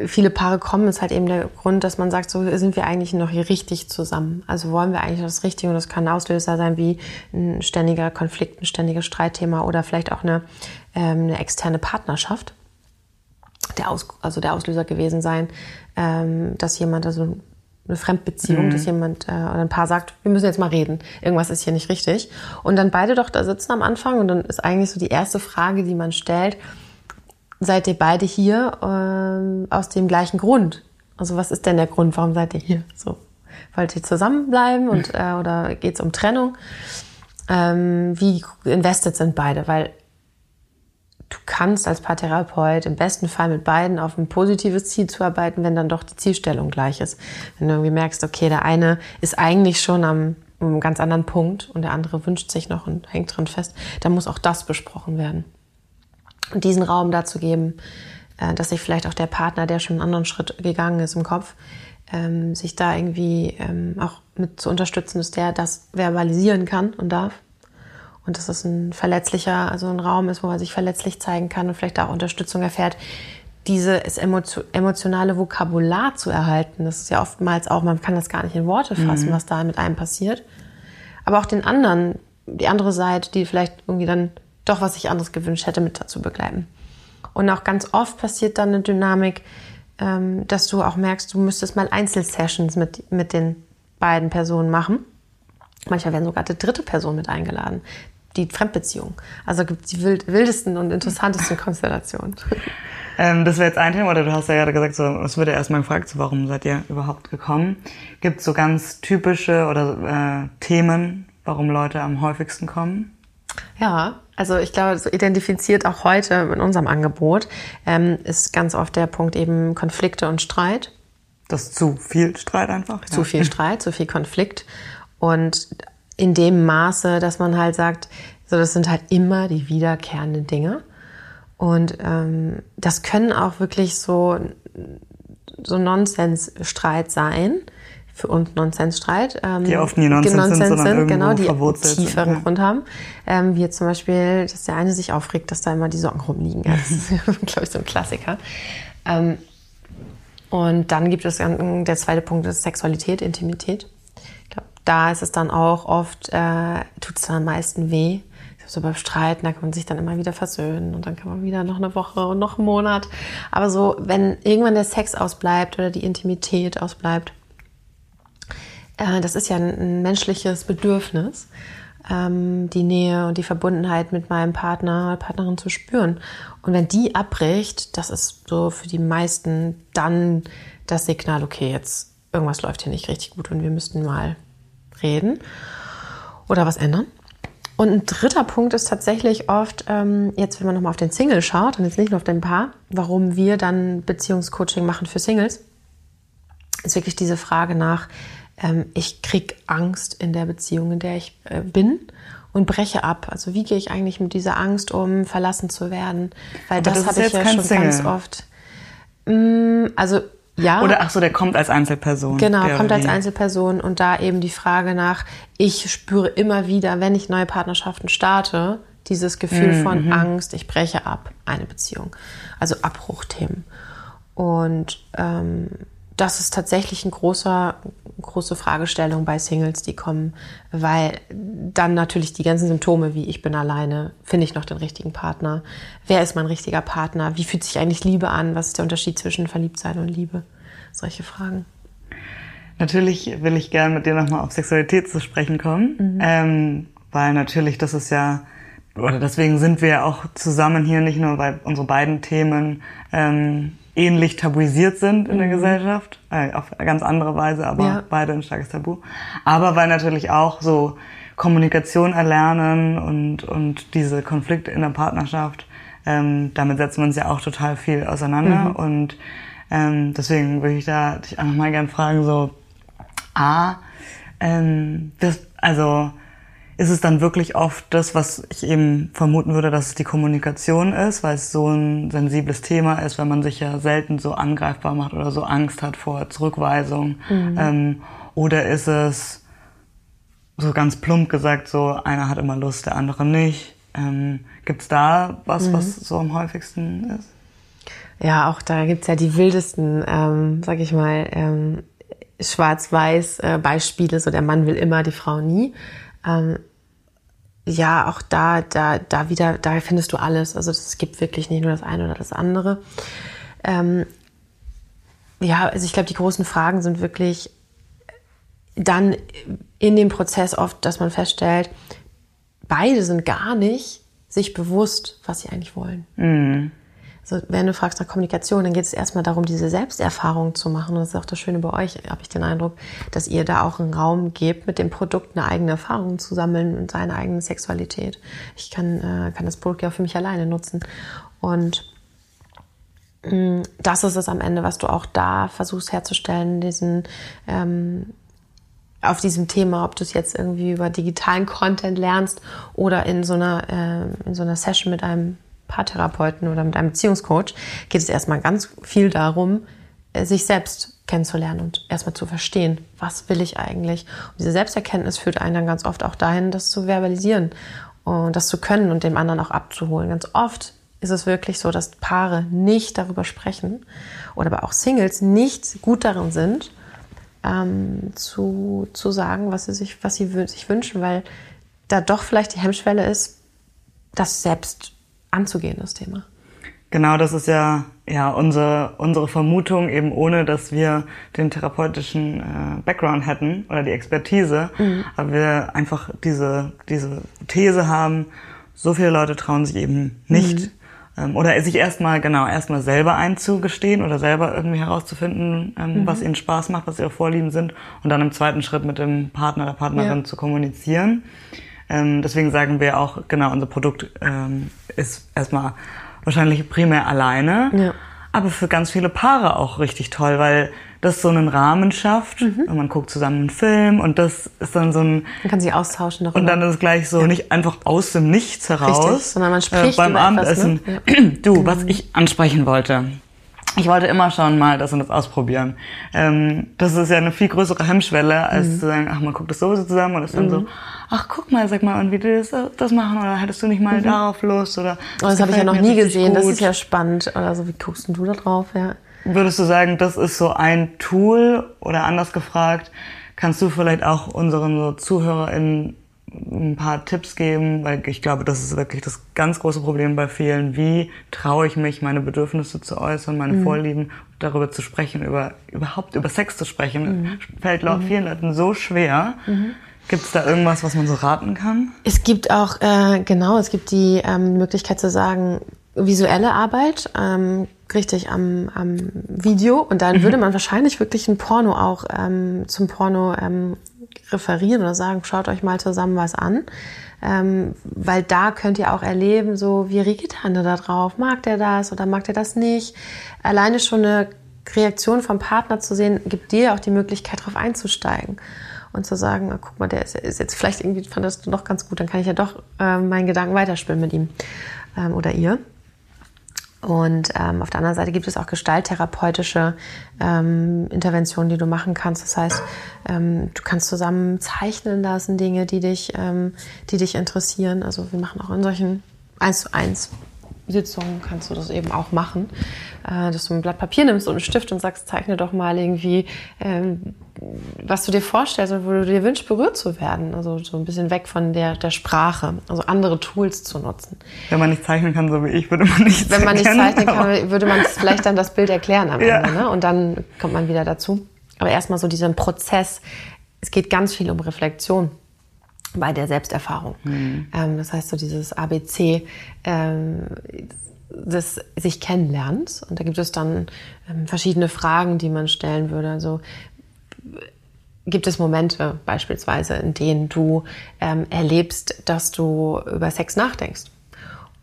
viele Paare kommen, ist halt eben der Grund, dass man sagt, so sind wir eigentlich noch hier richtig zusammen. Also wollen wir eigentlich das Richtige und das kann ein Auslöser sein wie ein ständiger Konflikt, ein ständiges Streitthema oder vielleicht auch eine, ähm, eine externe Partnerschaft. Der Aus, also der Auslöser gewesen sein, ähm, dass jemand, also eine Fremdbeziehung, mhm. dass jemand äh, oder ein Paar sagt, wir müssen jetzt mal reden, irgendwas ist hier nicht richtig. Und dann beide doch da sitzen am Anfang und dann ist eigentlich so die erste Frage, die man stellt, seid ihr beide hier ähm, aus dem gleichen Grund? Also was ist denn der Grund, warum seid ihr hier? So, wollt ihr zusammenbleiben und äh, oder geht's um Trennung? Ähm, wie invested sind beide? Weil du kannst als Paartherapeut im besten Fall mit beiden auf ein positives Ziel zuarbeiten, wenn dann doch die Zielstellung gleich ist. Wenn du irgendwie merkst, okay, der eine ist eigentlich schon am einem ganz anderen Punkt und der andere wünscht sich noch und hängt drin fest, dann muss auch das besprochen werden diesen Raum dazu geben, äh, dass sich vielleicht auch der Partner, der schon einen anderen Schritt gegangen ist im Kopf, ähm, sich da irgendwie ähm, auch mit zu unterstützen, dass der das verbalisieren kann und darf. Und dass es ein verletzlicher, also ein Raum ist, wo er sich verletzlich zeigen kann und vielleicht auch Unterstützung erfährt, dieses emotionale Vokabular zu erhalten. Das ist ja oftmals auch, man kann das gar nicht in Worte fassen, mhm. was da mit einem passiert. Aber auch den anderen, die andere Seite, die vielleicht irgendwie dann doch, was ich anderes gewünscht hätte, mit dazu begleiten. Und auch ganz oft passiert dann eine Dynamik, ähm, dass du auch merkst, du müsstest mal Einzelsessions mit, mit den beiden Personen machen. Manchmal werden sogar die dritte Person mit eingeladen. Die Fremdbeziehung. Also gibt es die wildesten und interessantesten Konstellationen. Ähm, das wäre jetzt ein Thema, oder du hast ja gerade gesagt, so, es würde erstmal gefragt, so, warum seid ihr überhaupt gekommen? Gibt es so ganz typische oder äh, Themen, warum Leute am häufigsten kommen? Ja, also ich glaube, so identifiziert auch heute in unserem Angebot ähm, ist ganz oft der Punkt eben Konflikte und Streit. Das ist zu viel Streit einfach. Zu ja. viel Streit, zu viel Konflikt. Und in dem Maße, dass man halt sagt, so das sind halt immer die wiederkehrenden Dinge. Und ähm, das können auch wirklich so, so Nonsensstreit sein. Für uns Nonsensstreit. Ähm, die oft nie Nonsens, Nonsens sind, sondern sind genau, die tieferen sind, Grund haben. Ähm, wie jetzt zum Beispiel, dass der eine sich aufregt, dass da immer die Socken rumliegen. Ja, das ist, glaube ich, so ein Klassiker. Ähm, und dann gibt es, der zweite Punkt ist Sexualität, Intimität. Ich glaube, da ist es dann auch oft, äh, tut es dann am meisten weh so beim Streiten, da kann man sich dann immer wieder versöhnen und dann kann man wieder noch eine Woche und noch einen Monat. Aber so, wenn irgendwann der Sex ausbleibt oder die Intimität ausbleibt, äh, das ist ja ein, ein menschliches Bedürfnis, ähm, die Nähe und die Verbundenheit mit meinem Partner, Partnerin zu spüren. Und wenn die abbricht, das ist so für die meisten dann das Signal, okay, jetzt irgendwas läuft hier nicht richtig gut und wir müssten mal reden oder was ändern. Und ein dritter Punkt ist tatsächlich oft, ähm, jetzt wenn man nochmal auf den Single schaut und jetzt nicht nur auf den Paar, warum wir dann Beziehungscoaching machen für Singles, ist wirklich diese Frage nach, ähm, ich krieg Angst in der Beziehung, in der ich äh, bin und breche ab. Also wie gehe ich eigentlich mit dieser Angst um, verlassen zu werden? Weil Aber das, das habe ich ja schon Single. ganz oft. Mm, also ja. Oder ach so, der kommt als Einzelperson. Genau, kommt als Einzelperson und da eben die Frage nach, ich spüre immer wieder, wenn ich neue Partnerschaften starte, dieses Gefühl mhm. von. Angst, ich breche ab, eine Beziehung. Also Abbruchthemen. Und ähm, das ist tatsächlich eine großer, große Fragestellung bei Singles, die kommen, weil dann natürlich die ganzen Symptome wie ich bin alleine, finde ich noch den richtigen Partner, wer ist mein richtiger Partner, wie fühlt sich eigentlich Liebe an, was ist der Unterschied zwischen Verliebtsein und Liebe, solche Fragen. Natürlich will ich gerne mit dir nochmal auf Sexualität zu sprechen kommen, mhm. ähm, weil natürlich das ist ja oder deswegen sind wir ja auch zusammen hier, nicht nur weil unsere beiden Themen ähm, ähnlich tabuisiert sind in mhm. der Gesellschaft, äh, auf ganz andere Weise, aber ja. beide ein starkes Tabu. Aber weil natürlich auch so Kommunikation erlernen und, und diese Konflikte in der Partnerschaft, ähm, damit setzen wir uns ja auch total viel auseinander. Mhm. Und ähm, deswegen würde ich da dich auch nochmal gern fragen, so, A, ähm, das, also ist es dann wirklich oft das, was ich eben vermuten würde, dass es die Kommunikation ist, weil es so ein sensibles Thema ist, wenn man sich ja selten so angreifbar macht oder so Angst hat vor Zurückweisung. Mhm. Ähm, oder ist es so ganz plump gesagt, so einer hat immer Lust, der andere nicht. Ähm, Gibt es da was, mhm. was so am häufigsten ist? Ja, auch da gibt's ja die wildesten, ähm, sag ich mal, ähm, schwarz-weiß äh, Beispiele. So der Mann will immer, die Frau nie ähm, ja, auch da, da, da wieder, da findest du alles. Also es gibt wirklich nicht nur das eine oder das andere. Ähm, ja, also ich glaube, die großen Fragen sind wirklich dann in dem Prozess oft, dass man feststellt, beide sind gar nicht sich bewusst, was sie eigentlich wollen. Mhm. Also wenn du fragst nach Kommunikation, dann geht es erstmal darum, diese Selbsterfahrung zu machen. Und das ist auch das Schöne bei euch, habe ich den Eindruck, dass ihr da auch einen Raum gebt, mit dem Produkt eine eigene Erfahrung zu sammeln und seine eigene Sexualität. Ich kann, äh, kann das Produkt ja auch für mich alleine nutzen. Und mh, mm, das ist es am Ende, was du auch da versuchst herzustellen, diesen ähm, auf diesem Thema, ob du es jetzt irgendwie über digitalen Content lernst oder in so einer, äh, in so einer Session mit einem Paartherapeuten oder mit einem Beziehungscoach geht es erstmal ganz viel darum, äh, sich selbst kennenzulernen und erstmal zu verstehen, was will ich eigentlich. Und diese Selbsterkenntnis führt einen dann ganz oft auch dahin, das zu verbalisieren und das zu können und dem anderen auch abzuholen. Ganz oft ist es wirklich so, dass Paare nicht darüber sprechen oder aber auch Singles nicht gut darin sind, ähm, zu, zu sagen, was sie, sich, was sie sich wünschen, weil da doch vielleicht die Hemmschwelle ist, das selbst anzugehen, das Thema. Genau, das ist ja, ja unsere, unsere Vermutung, eben ohne dass wir den therapeutischen äh, Background hätten oder die Expertise, mhm. aber wir einfach diese, diese These haben, so viele Leute trauen sich eben nicht. Mhm. Ähm, oder sich erstmal, genau, erstmal selber einzugestehen oder selber irgendwie herauszufinden, ähm, mhm. was ihnen Spaß macht, was ihre Vorlieben sind und dann im zweiten Schritt mit dem Partner oder Partnerin ja. zu kommunizieren. Ähm, deswegen sagen wir auch, genau, unser Produkt ähm, ist erstmal wahrscheinlich primär alleine, ja. aber für ganz viele Paare auch richtig toll, weil das so einen Rahmen schafft mhm. und man guckt zusammen einen Film und das ist dann so ein... Man kann sich austauschen darüber. Und dann ist es gleich so ja. nicht einfach aus dem Nichts heraus. Richtig, sondern man spricht äh, beim Abendessen. Etwas, ne? ja. Du, was ich ansprechen wollte. Ich wollte immer schon mal das und das ausprobieren. Ähm, das ist ja eine viel größere Hemmschwelle, als mhm. zu sagen, ach, man guckt das sowieso zusammen und ist dann mhm. so, ach, guck mal, sag mal, und wie die das, das machen oder hättest du nicht mal mhm. darauf Lust oder. Oh, das habe ich ja noch nie gesehen, das ist ja spannend. Oder so, wie guckst du da drauf, ja? Würdest du sagen, das ist so ein Tool oder anders gefragt, kannst du vielleicht auch unseren so ZuhörerInnen ein paar Tipps geben, weil ich glaube, das ist wirklich das ganz große Problem bei vielen. Wie traue ich mich, meine Bedürfnisse zu äußern, meine mhm. Vorlieben, darüber zu sprechen, über überhaupt über Sex zu sprechen, mhm. fällt mhm. vielen Leuten so schwer. Mhm. Gibt es da irgendwas, was man so raten kann? Es gibt auch, äh, genau, es gibt die ähm, Möglichkeit zu sagen, visuelle Arbeit, ähm, richtig am, am Video. Und dann mhm. würde man wahrscheinlich wirklich ein Porno auch ähm, zum Porno ähm, referieren oder sagen, schaut euch mal zusammen was an. Ähm, weil da könnt ihr auch erleben, so wie reagiert Hande da drauf? Mag der das oder mag der das nicht? Alleine schon eine Reaktion vom Partner zu sehen, gibt dir auch die Möglichkeit, darauf einzusteigen und zu sagen, ah, guck mal, der ist, ist, jetzt vielleicht irgendwie, fandest du doch ganz gut, dann kann ich ja doch äh, meinen Gedanken weiterspielen mit ihm ähm, oder ihr. Und ähm, auf der anderen Seite gibt es auch gestalttherapeutische ähm, Interventionen, die du machen kannst. Das heißt, ähm, du kannst zusammen zeichnen lassen Dinge, die dich, ähm, die dich interessieren. Also wir machen auch in solchen eins zu eins Sitzungen kannst du das eben auch machen, äh, dass du ein Blatt Papier nimmst und einen Stift und sagst, zeichne doch mal irgendwie, ähm, was du dir vorstellst und wo du dir wünschst, berührt zu werden. Also so ein bisschen weg von der, der Sprache, also andere Tools zu nutzen. Wenn man nicht zeichnen kann, so wie ich, würde man nicht Wenn man nicht zeichnen kann, würde man vielleicht dann das Bild erklären am ja. Ende. Ne? Und dann kommt man wieder dazu. Aber erstmal so diesen Prozess. Es geht ganz viel um Reflexion bei der Selbsterfahrung. Mhm. Ähm, das heißt so dieses ABC ähm, des sich kennenlernens. Und da gibt es dann ähm, verschiedene Fragen, die man stellen würde. Also gibt es Momente beispielsweise, in denen du ähm, erlebst, dass du über Sex nachdenkst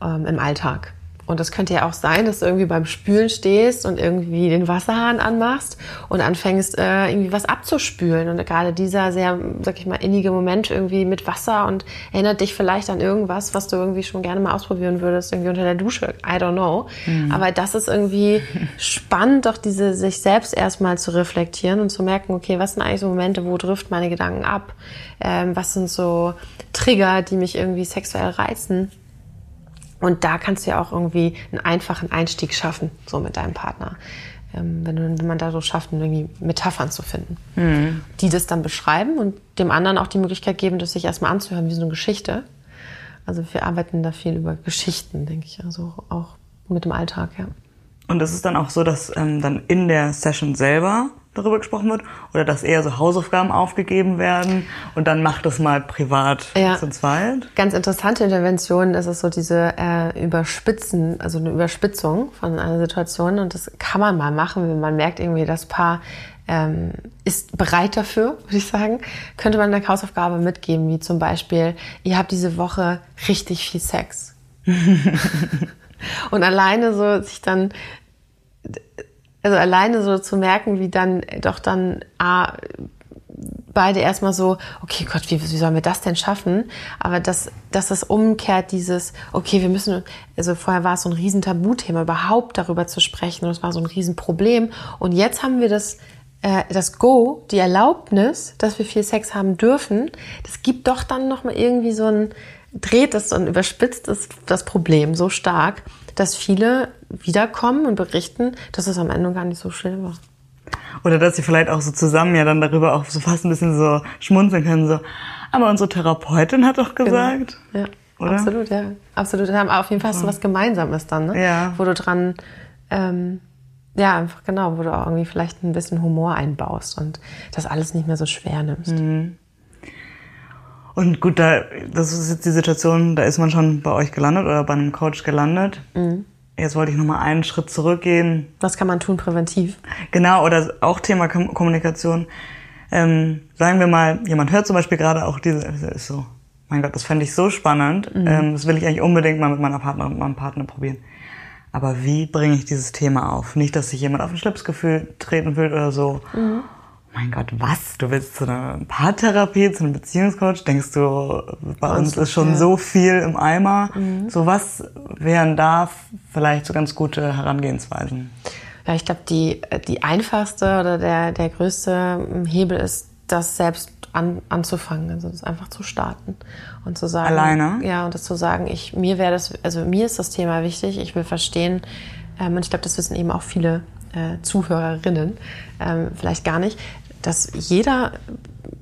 ähm, im Alltag? Und das könnte ja auch sein, dass du irgendwie beim Spülen stehst und irgendwie den Wasserhahn anmachst und anfängst, äh, irgendwie was abzuspülen. Und gerade dieser sehr, sag ich mal, innige Moment irgendwie mit Wasser und erinnert dich vielleicht an irgendwas, was du irgendwie schon gerne mal ausprobieren würdest, irgendwie unter der Dusche. I don't know. Mhm. Aber das ist irgendwie spannend, doch diese, sich selbst erstmal zu reflektieren und zu merken, okay, was sind eigentlich so Momente, wo trifft meine Gedanken ab? Ähm, was sind so Trigger, die mich irgendwie sexuell reizen? Und da kannst du ja auch irgendwie einen einfachen Einstieg schaffen, so mit deinem Partner. Ähm, wenn, du, wenn man da so schafft, irgendwie Metaphern zu finden, mhm. die das dann beschreiben und dem anderen auch die Möglichkeit geben, das sich erstmal anzuhören, wie so eine Geschichte. Also wir arbeiten da viel über Geschichten, denke ich, also auch mit dem Alltag, ja. Und das ist dann auch so, dass ähm, dann in der Session selber darüber gesprochen wird oder dass eher so Hausaufgaben aufgegeben werden und dann macht es mal privat ja. zu zweit. Ganz interessante Intervention ist es so diese äh, Überspitzen, also eine Überspitzung von einer Situation und das kann man mal machen, wenn man merkt irgendwie, das Paar ähm, ist bereit dafür, würde ich sagen, könnte man eine Hausaufgabe mitgeben, wie zum Beispiel, ihr habt diese Woche richtig viel Sex. und alleine so sich dann also alleine so zu merken, wie dann doch dann ah, beide erstmal so, okay Gott, wie, wie sollen wir das denn schaffen? Aber dass, dass das umkehrt, dieses, okay, wir müssen, also vorher war es so ein riesen Tabuthema, überhaupt darüber zu sprechen und es war so ein Riesenproblem. Und jetzt haben wir das, äh, das Go, die Erlaubnis, dass wir viel Sex haben dürfen. Das gibt doch dann nochmal irgendwie so ein, dreht das und überspitzt das, das Problem so stark, dass viele wiederkommen und berichten, dass es am Ende gar nicht so schlimm war. Oder dass sie vielleicht auch so zusammen ja dann darüber auch so fast ein bisschen so schmunzeln können, so, aber unsere Therapeutin hat doch genau. gesagt. Genau. Ja. oder? Absolut, ja. Absolut. Wir haben auf jeden Fall du was Gemeinsames dann, ne? Ja. Wo du dran, ähm, ja, einfach genau, wo du auch irgendwie vielleicht ein bisschen Humor einbaust und das alles nicht mehr so schwer nimmst. Mhm. Und gut, da, das ist jetzt die Situation, da ist man schon bei euch gelandet oder bei einem Coach gelandet. Mhm. Jetzt wollte ich nochmal einen Schritt zurückgehen. Was kann man tun präventiv? Genau, oder auch Thema Kom Kommunikation. Ähm, sagen wir mal, jemand hört zum Beispiel gerade auch diese, ist so, mein Gott, das fände ich so spannend. Mhm. Ähm, das will ich eigentlich unbedingt mal mit meiner Partnerin, meinem Partner probieren. Aber wie bringe ich dieses Thema auf? Nicht, dass sich jemand auf den Schlips gefühlt treten fühlt oder so. Mhm. Mein Gott, was? Du willst zu einer Paartherapie, zu einem Beziehungscoach? Denkst du, bei uns ist schon ja. so viel im Eimer? So was wären da vielleicht so ganz gute Herangehensweisen? Ja, ich glaube, die, die einfachste oder der, der größte Hebel ist, das selbst an, anzufangen, also das einfach zu starten und zu sagen. Alleine? Ja, und das zu sagen, ich, mir wäre das, also mir ist das Thema wichtig, ich will verstehen, ähm, und ich glaube, das wissen eben auch viele äh, Zuhörerinnen, ähm, vielleicht gar nicht, dass jeder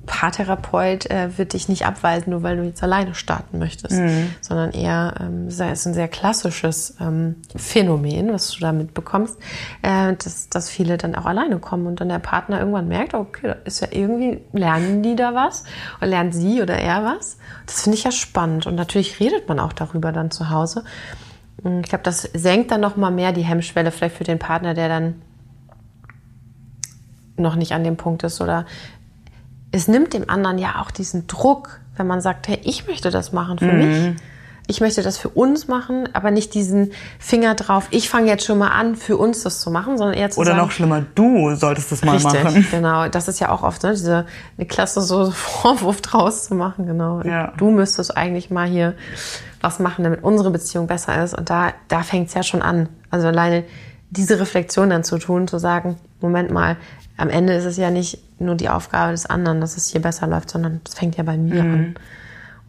Paartherapeut äh, wird dich nicht abweisen, nur weil du jetzt alleine starten möchtest, sondern eher, ähm, es ist ein sehr klassisches ähm, Phänomen, was du da mitbekommst, äh, dass, dass viele dann auch alleine kommen und dann der Partner irgendwann merkt, okay, da ist ja irgendwie, lernen die da was oder lernt sie oder er was. Das finde ich ja spannend und natürlich redet man auch darüber dann zu Hause. Ich glaube, das senkt dann noch mal mehr die Hemmschwelle vielleicht für den Partner, der dann noch nicht an dem Punkt ist oder es nimmt dem anderen ja auch diesen Druck, wenn man sagt, hey, ich möchte das machen für mich. Ich möchte das für uns machen, aber nicht diesen Finger drauf, ich fange jetzt schon mal an, für uns das zu machen, sondern eher zu Oder sagen, noch schlimmer, du solltest das mal richtig, machen. genau. Das ist ja auch oft ne, diese eine Klasse so Vorwurf draus zu machen, genau. Ja. Du müsstest eigentlich mal hier was machen, damit unsere Beziehung besser ist. Und da, da fängt es ja schon an. Also alleine diese Reflexion dann zu tun, zu sagen, Moment mal, am Ende ist es ja nicht nur die Aufgabe des anderen, dass es hier besser läuft, sondern es fängt ja bei mir an.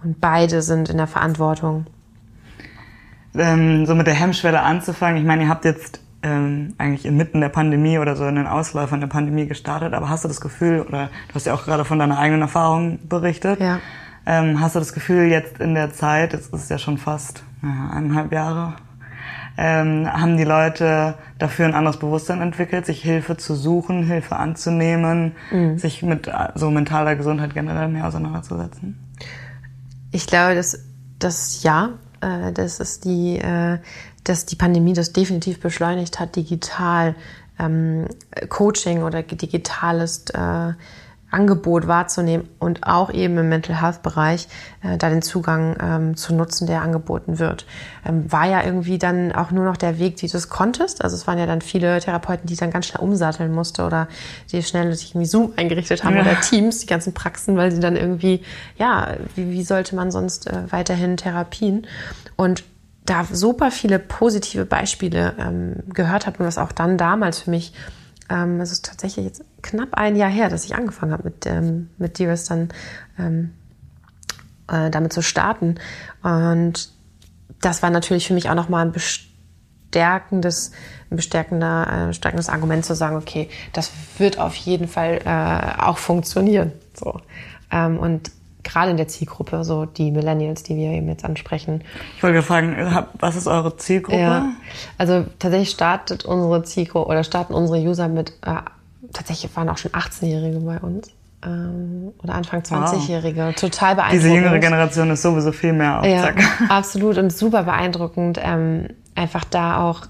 Und beide sind in der Verantwortung. ähm, so mit der Hemmschwelle anzufangen. Ich meine, ihr habt jetzt ähm, eigentlich inmitten der Pandemie oder so in den Ausläufern der Pandemie gestartet, aber hast du das Gefühl, oder du hast ja auch gerade von deiner eigenen Erfahrung berichtet, Ja. ähm, hast du das Gefühl, jetzt in der Zeit, jetzt ist es ja schon fast ja, eineinhalb Jahre, ähm, haben die Leute dafür ein anderes Bewusstsein entwickelt, sich Hilfe zu suchen, Hilfe anzunehmen, sich mit äh, so mentaler Gesundheit generell mehr auseinanderzusetzen? Ich glaube, dass das ja, äh, dass es die, äh, dass die Pandemie das definitiv beschleunigt hat, digital ähm, Coaching oder digitales äh, Angebot wahrzunehmen und auch eben im Mental Health Bereich äh, da den Zugang ähm, zu nutzen, der angeboten wird. Ähm, war ja irgendwie dann auch nur noch der Weg, wie du es konntest. Also es waren ja dann viele Therapeuten, die dann ganz schnell umsatteln musste oder die schnell sich irgendwie Zoom eingerichtet haben Ja. oder Teams, die ganzen Praxen, weil sie dann irgendwie, ja, wie, wie sollte man sonst äh, weiterhin Therapien? Und da super viele positive Beispiele ähm, gehört habe und was auch dann damals für mich ähm, es ist tatsächlich jetzt knapp ein Jahr her, dass ich angefangen habe mit, ähm, mit Dearest dann ähm, äh, damit zu starten. Und das war natürlich für mich auch nochmal ein bestärkendes, ein bestärkender, äh, stärkendes Argument zu sagen, okay, das wird auf jeden Fall äh, auch funktionieren. So. Ähm, und gerade in der Zielgruppe, so die Millennials, die wir eben jetzt ansprechen, Ich wollte fragen, was ist eure Zielgruppe? ja, also tatsächlich startet unsere Zielgruppe oder starten unsere User mit, äh, tatsächlich waren auch schon 18-Jährige bei uns ähm, oder Anfang 20-Jährige. Total beeindruckend. Diese jüngere Generation ist sowieso viel mehr auf Ja, Zack. absolut und super beeindruckend. Ähm, einfach da auch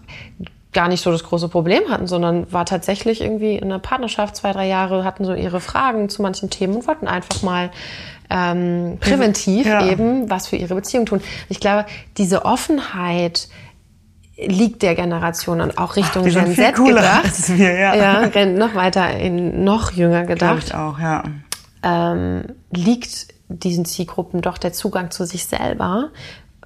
gar nicht so das große Problem hatten, sondern war tatsächlich irgendwie in einer Partnerschaft zwei, drei Jahre, hatten so ihre Fragen zu manchen Themen und wollten einfach mal ähm, präventiv Ja. eben was für ihre Beziehung tun. Ich glaube, diese Offenheit liegt der Generation und auch Richtung sind Gen Z gedacht. als wir, ja. ja, noch weiter in noch jünger gedacht ich auch, ja. ähm, liegt diesen Zielgruppen doch der Zugang zu sich selber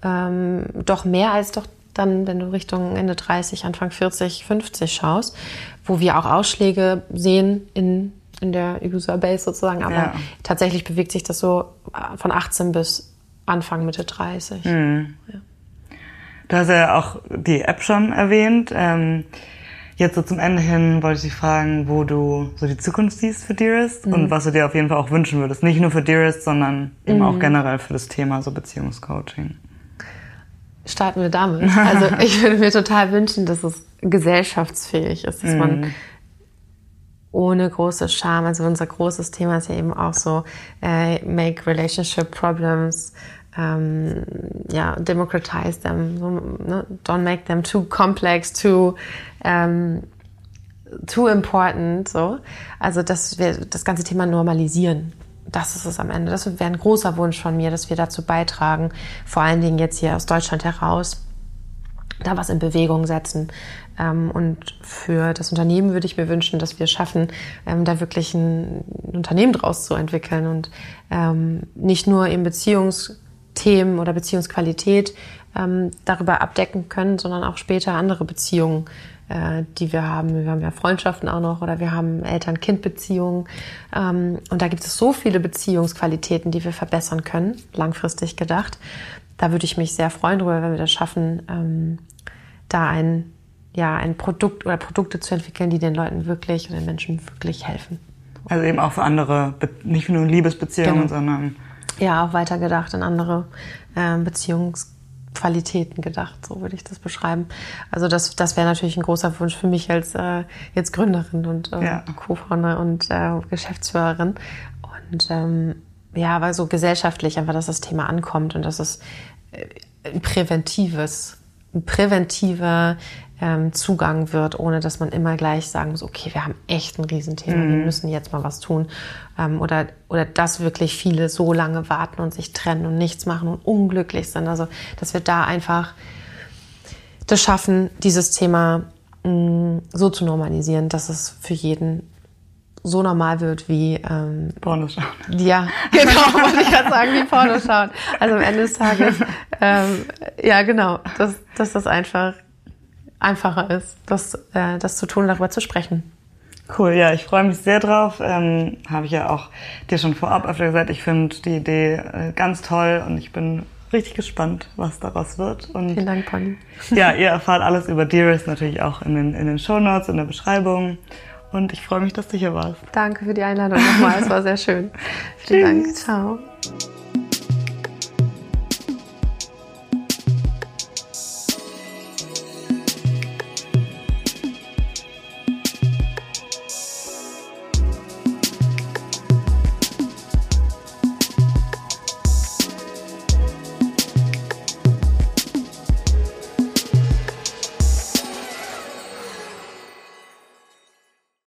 ähm, doch mehr als doch dann, wenn du Richtung Ende 30, Anfang 40, 50 schaust, wo wir auch Ausschläge sehen in, in der Userbase sozusagen. Aber Ja. tatsächlich bewegt sich das so äh, von 18 bis Anfang, Mitte 30. Mhm. Du hast ja auch die App schon erwähnt. Ähm, jetzt so zum Ende hin wollte ich dich fragen, wo du so die Zukunft siehst für Dearest Mhm. und was du dir auf jeden Fall auch wünschen würdest. Nicht nur für Dearest, sondern eben auch generell für das Thema so Beziehungscoaching. starten wir damit. Also ich würde mir total wünschen, dass es gesellschaftsfähig ist, dass man Mhm. Ohne große Scham, also unser großes Thema ist ja eben auch so, äh, make relationship problems, ähm, ja, democratize them, so, ne? don't make them too complex, too, ähm, too important, so. Also, dass wir das ganze Thema normalisieren. Das ist es am Ende. Das wäre ein großer Wunsch von mir, dass wir dazu beitragen, vor allen Dingen jetzt hier aus Deutschland heraus, da was in Bewegung setzen. Ähm, und für das Unternehmen würde ich mir wünschen, dass wir schaffen, ähm, da wirklich ein Unternehmen draus zu entwickeln und ähm, nicht nur im Beziehungsthemen oder Beziehungsqualität darüber abdecken können, sondern auch später andere Beziehungen, äh, die wir haben. Wir haben ja Freundschaften auch noch oder wir haben Eltern-Kind-Beziehungen. Und da gibt es so viele Beziehungsqualitäten, die wir verbessern können, langfristig gedacht. Da würde ich mich sehr freuen darüber, wenn wir das schaffen, ähm, da ein, ja, ein Produkt oder Produkte zu entwickeln, die den Leuten wirklich oder den Menschen wirklich helfen. Also eben auch für andere, nicht nur Liebesbeziehungen, Genau. sondern Ja, auch weitergedacht in andere ähm, Beziehungsqualitäten gedacht, so würde ich das beschreiben. Also das, das wäre natürlich ein großer Wunsch für mich als äh, jetzt Gründerin und äh, Ja. Co-Founder und äh, Geschäftsführerin. Und ähm, ja, weil so gesellschaftlich einfach, dass das Thema ankommt und dass es äh, ein präventives, ein präventiver ähm, Zugang wird, ohne dass man immer gleich sagen muss, okay, wir haben echt ein Riesenthema, wir müssen jetzt mal was tun. Ähm, oder, oder dass wirklich viele so lange warten und sich trennen und nichts machen und unglücklich sind. Also, dass wir da einfach das schaffen, dieses Thema mh, so zu normalisieren, dass es für jeden so normal wird wie ähm, Pornos schauen. ja, genau, wollte ich gerade sagen, wie Porno schauen. Also am Ende des Tages, ähm, ja genau, dass, dass das einfach einfacher ist, das, äh, das zu tun, darüber zu sprechen. Cool, ja, ich freue mich sehr drauf. Ähm, Habe ich ja auch dir schon vorab öfter gesagt, ich finde die Idee äh, ganz toll und ich bin richtig gespannt, was daraus wird. Und Vielen Dank, Pony. ja, ihr erfahrt alles über Dearest natürlich auch in den, in den Shownotes, in der Beschreibung. Und ich freue mich, dass du hier warst. Danke für die Einladung nochmal, es war sehr schön. Vielen Dank, ciao.